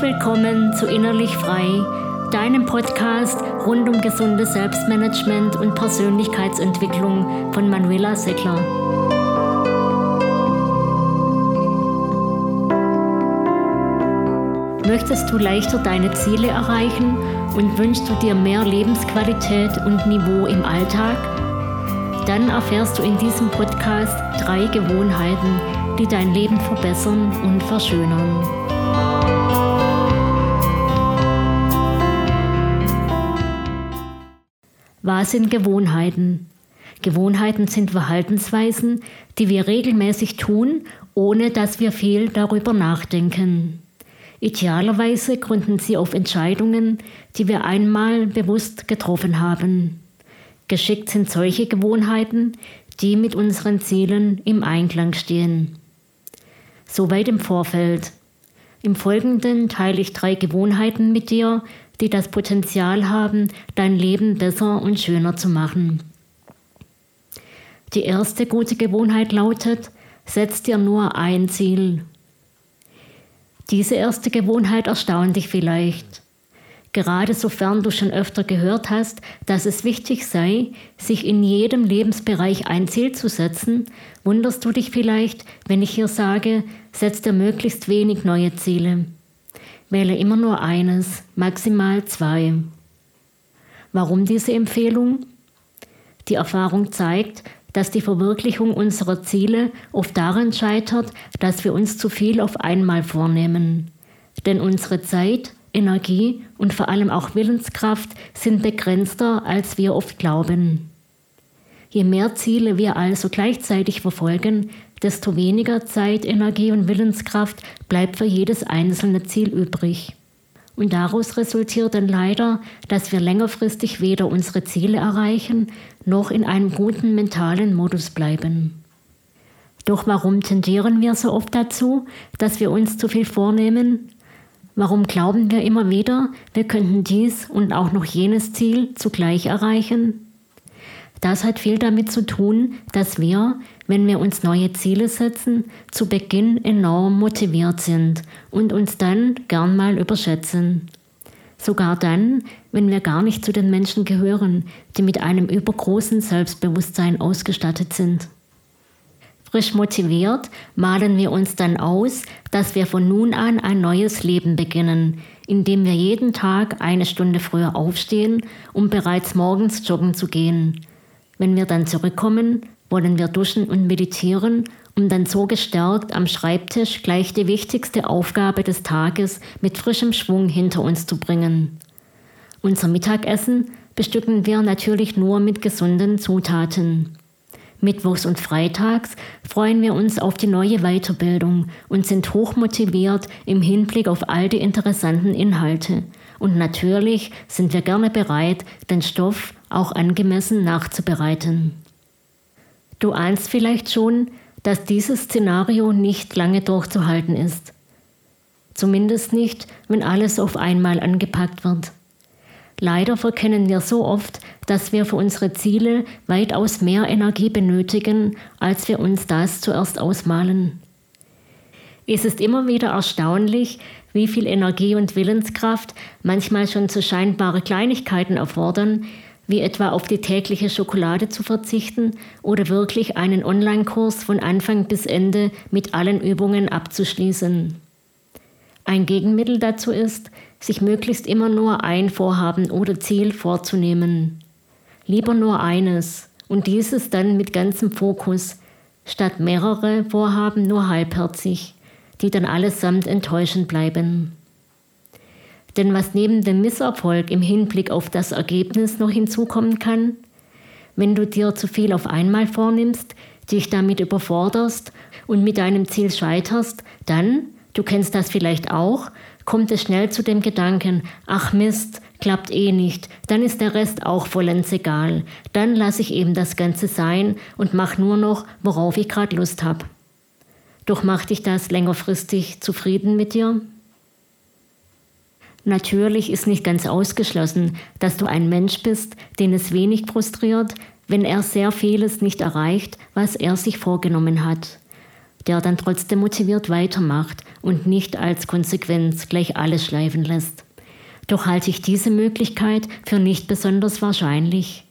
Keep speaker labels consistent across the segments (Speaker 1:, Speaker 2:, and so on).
Speaker 1: Willkommen zu Innerlich Frei, deinem Podcast rund um gesundes Selbstmanagement und Persönlichkeitsentwicklung von Manuela Seckler. Möchtest du leichter deine Ziele erreichen und wünschst du dir mehr Lebensqualität und Niveau im Alltag? Dann erfährst du in diesem Podcast drei Gewohnheiten, die dein Leben verbessern und verschönern. Was sind Gewohnheiten? Gewohnheiten sind Verhaltensweisen, die wir regelmäßig tun, ohne dass wir viel darüber nachdenken. Idealerweise gründen sie auf Entscheidungen, die wir einmal bewusst getroffen haben. Geschickt sind solche Gewohnheiten, die mit unseren Zielen im Einklang stehen. Soweit im Vorfeld. Im Folgenden teile ich drei Gewohnheiten mit dir, die das Potenzial haben, dein Leben besser und schöner zu machen. Die erste gute Gewohnheit lautet, setz dir nur ein Ziel. Diese erste Gewohnheit erstaunt dich vielleicht. Gerade sofern du schon öfter gehört hast, dass es wichtig sei, sich in jedem Lebensbereich ein Ziel zu setzen, wunderst du dich vielleicht, wenn ich hier sage, setz dir möglichst wenig neue Ziele. Wähle immer nur eines, maximal zwei. Warum diese Empfehlung? Die Erfahrung zeigt, dass die Verwirklichung unserer Ziele oft daran scheitert, dass wir uns zu viel auf einmal vornehmen. Denn unsere Zeit, Energie und vor allem auch Willenskraft sind begrenzter, als wir oft glauben. Je mehr Ziele wir also gleichzeitig verfolgen, desto weniger Zeit, Energie und Willenskraft bleibt für jedes einzelne Ziel übrig. Und daraus resultiert dann leider, dass wir längerfristig weder unsere Ziele erreichen, noch in einem guten mentalen Modus bleiben. Doch warum tendieren wir so oft dazu, dass wir uns zu viel vornehmen? Warum glauben wir immer wieder, wir könnten dies und auch noch jenes Ziel zugleich erreichen? Das hat viel damit zu tun, dass wir, wenn wir uns neue Ziele setzen, zu Beginn enorm motiviert sind und uns dann gern mal überschätzen. Sogar dann, wenn wir gar nicht zu den Menschen gehören, die mit einem übergroßen Selbstbewusstsein ausgestattet sind. Frisch motiviert malen wir uns dann aus, dass wir von nun an ein neues Leben beginnen, indem wir jeden Tag eine Stunde früher aufstehen, um bereits morgens joggen zu gehen. Wenn wir dann zurückkommen, wollen wir duschen und meditieren, um dann so gestärkt am Schreibtisch gleich die wichtigste Aufgabe des Tages mit frischem Schwung hinter uns zu bringen. Unser Mittagessen bestücken wir natürlich nur mit gesunden Zutaten. Mittwochs und Freitags freuen wir uns auf die neue Weiterbildung und sind hochmotiviert im Hinblick auf all die interessanten Inhalte. Und natürlich sind wir gerne bereit, den Stoff auch angemessen nachzubereiten. Du ahnst vielleicht schon, dass dieses Szenario nicht lange durchzuhalten ist. Zumindest nicht, wenn alles auf einmal angepackt wird. Leider verkennen wir so oft, dass wir für unsere Ziele weitaus mehr Energie benötigen, als wir uns das zuerst ausmalen. Es ist immer wieder erstaunlich, wie viel Energie und Willenskraft manchmal schon zu scheinbare Kleinigkeiten erfordern, wie etwa auf die tägliche Schokolade zu verzichten oder wirklich einen Online-Kurs von Anfang bis Ende mit allen Übungen abzuschließen. Ein Gegenmittel dazu ist, sich möglichst immer nur ein Vorhaben oder Ziel vorzunehmen. Lieber nur eines und dieses dann mit ganzem Fokus, statt mehrere Vorhaben nur halbherzig, die dann allesamt enttäuschend bleiben. Denn was neben dem Misserfolg im Hinblick auf das Ergebnis noch hinzukommen kann, wenn du dir zu viel auf einmal vornimmst, dich damit überforderst und mit deinem Ziel scheiterst, dann, du kennst das vielleicht auch, kommt es schnell zu dem Gedanken, ach Mist, klappt eh nicht, dann ist der Rest auch vollends egal, dann lasse ich eben das Ganze sein und mach nur noch, worauf ich gerade Lust habe. Doch macht dich das längerfristig zufrieden mit dir? Natürlich ist nicht ganz ausgeschlossen, dass du ein Mensch bist, den es wenig frustriert, wenn er sehr vieles nicht erreicht, was er sich vorgenommen hat. der dann trotzdem motiviert weitermacht und nicht als Konsequenz gleich alles schleifen lässt. Doch halte ich diese Möglichkeit für nicht besonders wahrscheinlich.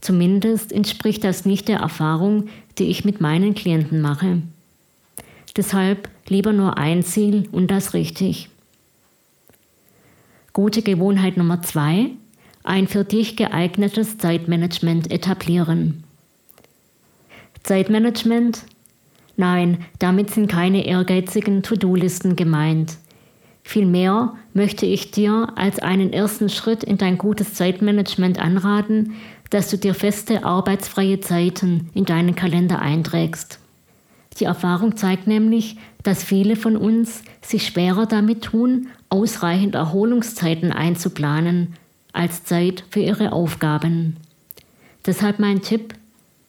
Speaker 1: Zumindest entspricht das nicht der Erfahrung, die ich mit meinen Klienten mache. Deshalb lieber nur ein Ziel und das richtig. Gute Gewohnheit Nummer zwei, ein für dich geeignetes Zeitmanagement etablieren. Zeitmanagement? Nein, damit sind keine ehrgeizigen To-Do-Listen gemeint. Vielmehr möchte ich dir als einen ersten Schritt in dein gutes Zeitmanagement anraten, dass du dir feste arbeitsfreie Zeiten in deinen Kalender einträgst. Die Erfahrung zeigt nämlich, dass viele von uns sich schwerer damit tun, ausreichend Erholungszeiten einzuplanen, als Zeit für ihre Aufgaben. Deshalb mein Tipp,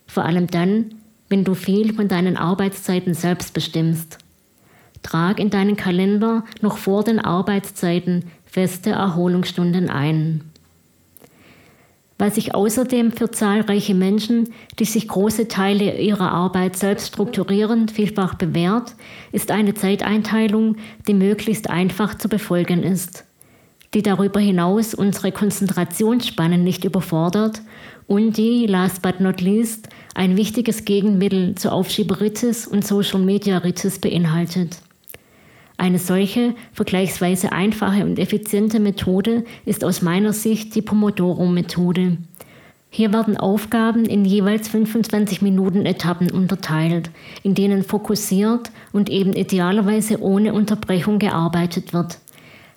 Speaker 1: vor allem dann, wenn du viel von deinen Arbeitszeiten selbst bestimmst. Trag in deinen Kalender noch vor den Arbeitszeiten feste Erholungsstunden ein. Was sich außerdem für zahlreiche Menschen, die sich große Teile ihrer Arbeit selbst strukturieren, vielfach bewährt, ist eine Zeiteinteilung, die möglichst einfach zu befolgen ist, die darüber hinaus unsere Konzentrationsspannen nicht überfordert und die, last but not least, ein wichtiges Gegenmittel zu Aufschieberitis und Social Media Ritis beinhaltet. Eine solche vergleichsweise einfache und effiziente Methode ist aus meiner Sicht die Pomodoro-Methode. Hier werden Aufgaben in jeweils 25 Minuten Etappen unterteilt, in denen fokussiert und eben idealerweise ohne Unterbrechung gearbeitet wird.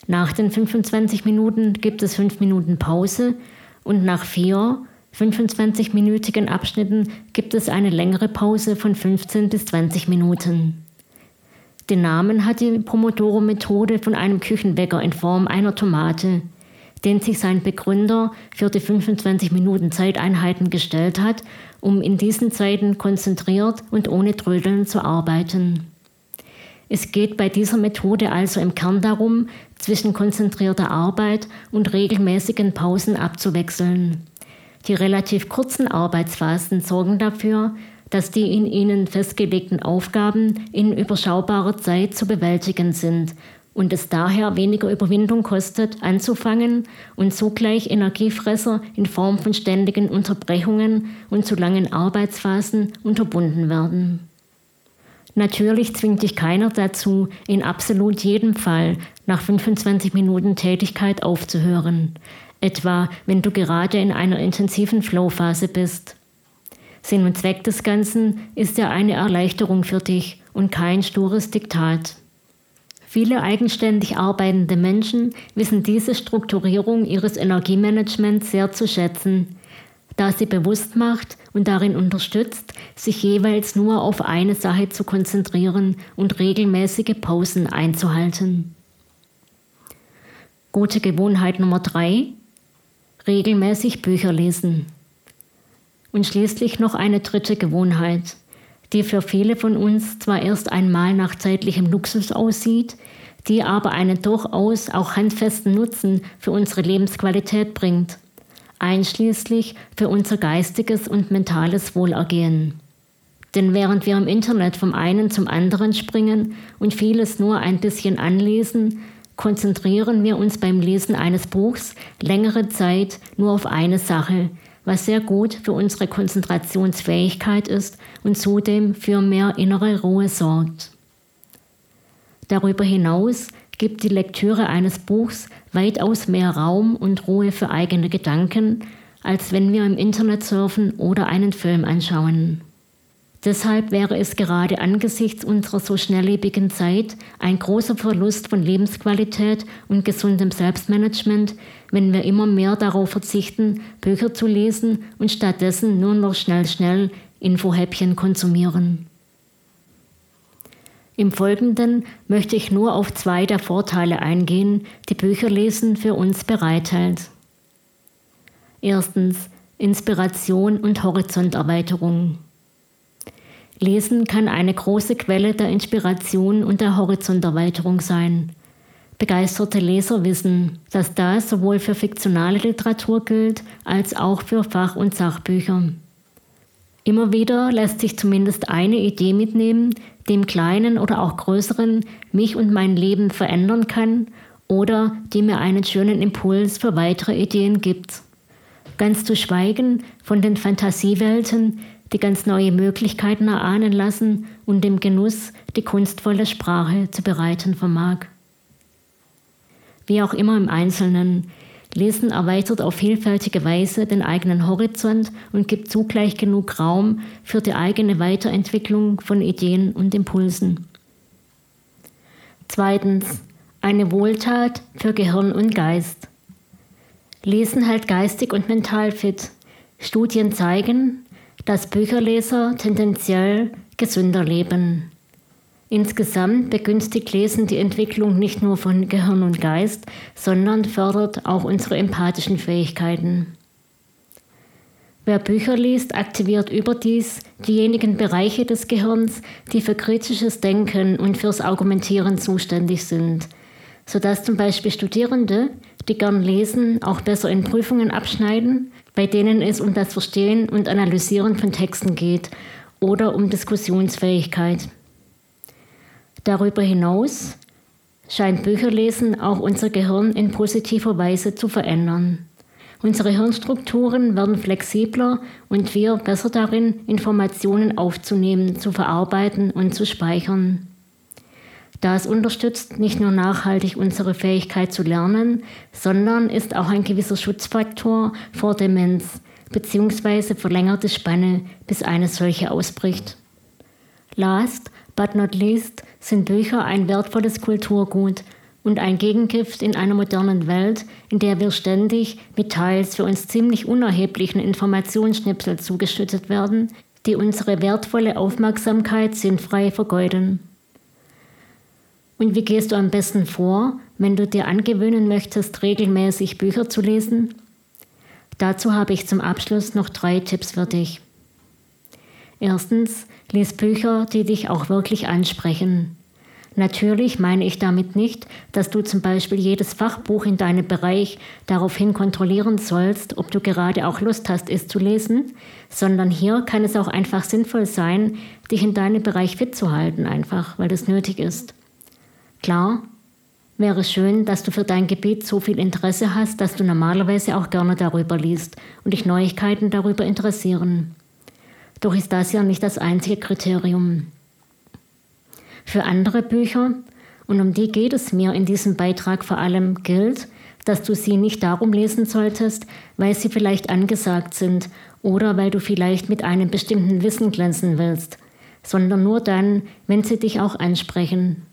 Speaker 1: Nach den 25 Minuten gibt es 5 Minuten Pause und nach vier 25-minütigen Abschnitten gibt es eine längere Pause von 15 bis 20 Minuten. Den Namen hat die Pomodoro-Methode von einem Küchenwecker in Form einer Tomate, den sich sein Begründer für die 25 Minuten Zeiteinheiten gestellt hat, um in diesen Zeiten konzentriert und ohne Trödeln zu arbeiten. Es geht bei dieser Methode also im Kern darum, zwischen konzentrierter Arbeit und regelmäßigen Pausen abzuwechseln. Die relativ kurzen Arbeitsphasen sorgen dafür, dass die in ihnen festgelegten Aufgaben in überschaubarer Zeit zu bewältigen sind und es daher weniger Überwindung kostet, anzufangen und zugleich Energiefresser in Form von ständigen Unterbrechungen und zu langen Arbeitsphasen unterbunden werden. Natürlich zwingt dich keiner dazu, in absolut jedem Fall nach 25 Minuten Tätigkeit aufzuhören, etwa wenn du gerade in einer intensiven Flowphase bist. Sinn und Zweck des Ganzen ist ja eine Erleichterung für dich und kein stures Diktat. Viele eigenständig arbeitende Menschen wissen diese Strukturierung ihres Energiemanagements sehr zu schätzen, da sie bewusst macht und darin unterstützt, sich jeweils nur auf eine Sache zu konzentrieren und regelmäßige Pausen einzuhalten. Gute Gewohnheit Nummer drei: Regelmäßig Bücher lesen. Und schließlich noch eine dritte Gewohnheit, die für viele von uns zwar erst einmal nach zeitlichem Luxus aussieht, die aber einen durchaus auch handfesten Nutzen für unsere Lebensqualität bringt, einschließlich für unser geistiges und mentales Wohlergehen. Denn während wir im Internet vom einen zum anderen springen und vieles nur ein bisschen anlesen, konzentrieren wir uns beim Lesen eines Buchs längere Zeit nur auf eine Sache, was sehr gut für unsere Konzentrationsfähigkeit ist und zudem für mehr innere Ruhe sorgt. Darüber hinaus gibt die Lektüre eines Buchs weitaus mehr Raum und Ruhe für eigene Gedanken, als wenn wir im Internet surfen oder einen Film anschauen. Deshalb wäre es gerade angesichts unserer so schnelllebigen Zeit ein großer Verlust von Lebensqualität und gesundem Selbstmanagement, wenn wir immer mehr darauf verzichten, Bücher zu lesen und stattdessen nur noch schnell, schnell Infohäppchen konsumieren. Im Folgenden möchte ich nur auf zwei der Vorteile eingehen, die Bücherlesen für uns bereithält. Erstens Inspiration und Horizonterweiterung. Lesen kann eine große Quelle der Inspiration und der Horizonterweiterung sein. Begeisterte Leser wissen, dass das sowohl für fiktionale Literatur gilt als auch für Fach- und Sachbücher. Immer wieder lässt sich zumindest eine Idee mitnehmen, die im kleinen oder auch größeren mich und mein Leben verändern kann oder die mir einen schönen Impuls für weitere Ideen gibt. Ganz zu schweigen von den Fantasiewelten, die ganz neue Möglichkeiten erahnen lassen und dem Genuss die kunstvolle Sprache zu bereiten vermag. Wie auch immer im Einzelnen, Lesen erweitert auf vielfältige Weise den eigenen Horizont und gibt zugleich genug Raum für die eigene Weiterentwicklung von Ideen und Impulsen. Zweitens, eine Wohltat für Gehirn und Geist. Lesen hält geistig und mental fit. Studien zeigen, dass Bücherleser tendenziell gesünder leben. Insgesamt begünstigt Lesen die Entwicklung nicht nur von Gehirn und Geist, sondern fördert auch unsere empathischen Fähigkeiten. Wer Bücher liest, aktiviert überdies diejenigen Bereiche des Gehirns, die für kritisches Denken und fürs Argumentieren zuständig sind, sodass zum Beispiel Studierende, die gern lesen, auch besser in Prüfungen abschneiden, bei denen es um das Verstehen und Analysieren von Texten geht oder um Diskussionsfähigkeit. Darüber hinaus scheint Bücherlesen auch unser Gehirn in positiver Weise zu verändern. Unsere Hirnstrukturen werden flexibler und wir besser darin, Informationen aufzunehmen, zu verarbeiten und zu speichern. Das unterstützt nicht nur nachhaltig unsere Fähigkeit zu lernen, sondern ist auch ein gewisser Schutzfaktor vor Demenz bzw. verlängerte Spanne, bis eine solche ausbricht. Last but not least sind Bücher ein wertvolles Kulturgut und ein Gegengift in einer modernen Welt, in der wir ständig mit teils für uns ziemlich unerheblichen Informationsschnipsel zugeschüttet werden, die unsere wertvolle Aufmerksamkeit sinnfrei vergeuden. Und wie gehst du am besten vor, wenn du dir angewöhnen möchtest, regelmäßig Bücher zu lesen? Dazu habe ich zum Abschluss noch drei Tipps für dich. Erstens, lies Bücher, die dich auch wirklich ansprechen. Natürlich meine ich damit nicht, dass du zum Beispiel jedes Fachbuch in deinem Bereich daraufhin kontrollieren sollst, ob du gerade auch Lust hast, es zu lesen, sondern hier kann es auch einfach sinnvoll sein, dich in deinem Bereich fit zu halten, einfach, weil das nötig ist. Klar, wäre schön, dass du für dein Gebiet so viel Interesse hast, dass du normalerweise auch gerne darüber liest und dich Neuigkeiten darüber interessieren. Doch ist das ja nicht das einzige Kriterium. Für andere Bücher, und um die geht es mir in diesem Beitrag vor allem, gilt, dass du sie nicht darum lesen solltest, weil sie vielleicht angesagt sind oder weil du vielleicht mit einem bestimmten Wissen glänzen willst, sondern nur dann, wenn sie dich auch ansprechen.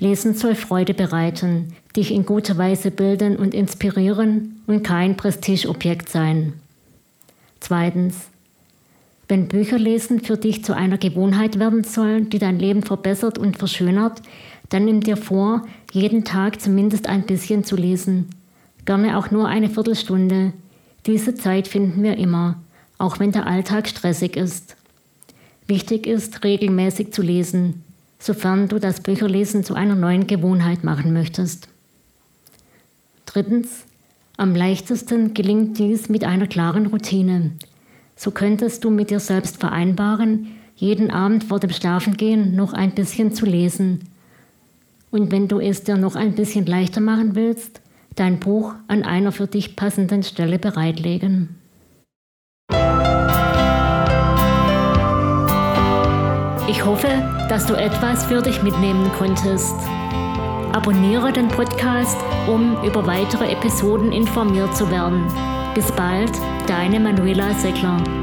Speaker 1: Lesen soll Freude bereiten, dich in guter Weise bilden und inspirieren und kein Prestigeobjekt sein. Zweitens. Wenn Bücherlesen für dich zu einer Gewohnheit werden soll, die dein Leben verbessert und verschönert, dann nimm dir vor, jeden Tag zumindest ein bisschen zu lesen. Gerne auch nur eine Viertelstunde. Diese Zeit finden wir immer, auch wenn der Alltag stressig ist. Wichtig ist, regelmäßig zu lesen, sofern du das Bücherlesen zu einer neuen Gewohnheit machen möchtest. Drittens, am leichtesten gelingt dies mit einer klaren Routine. So könntest du mit dir selbst vereinbaren, jeden Abend vor dem Schlafengehen noch ein bisschen zu lesen. Und wenn du es dir noch ein bisschen leichter machen willst, dein Buch an einer für dich passenden Stelle bereitlegen. Ich hoffe, dass du etwas für dich mitnehmen konntest. Abonniere den Podcast, um über weitere Episoden informiert zu werden. Bis bald, deine Manuela Seckler.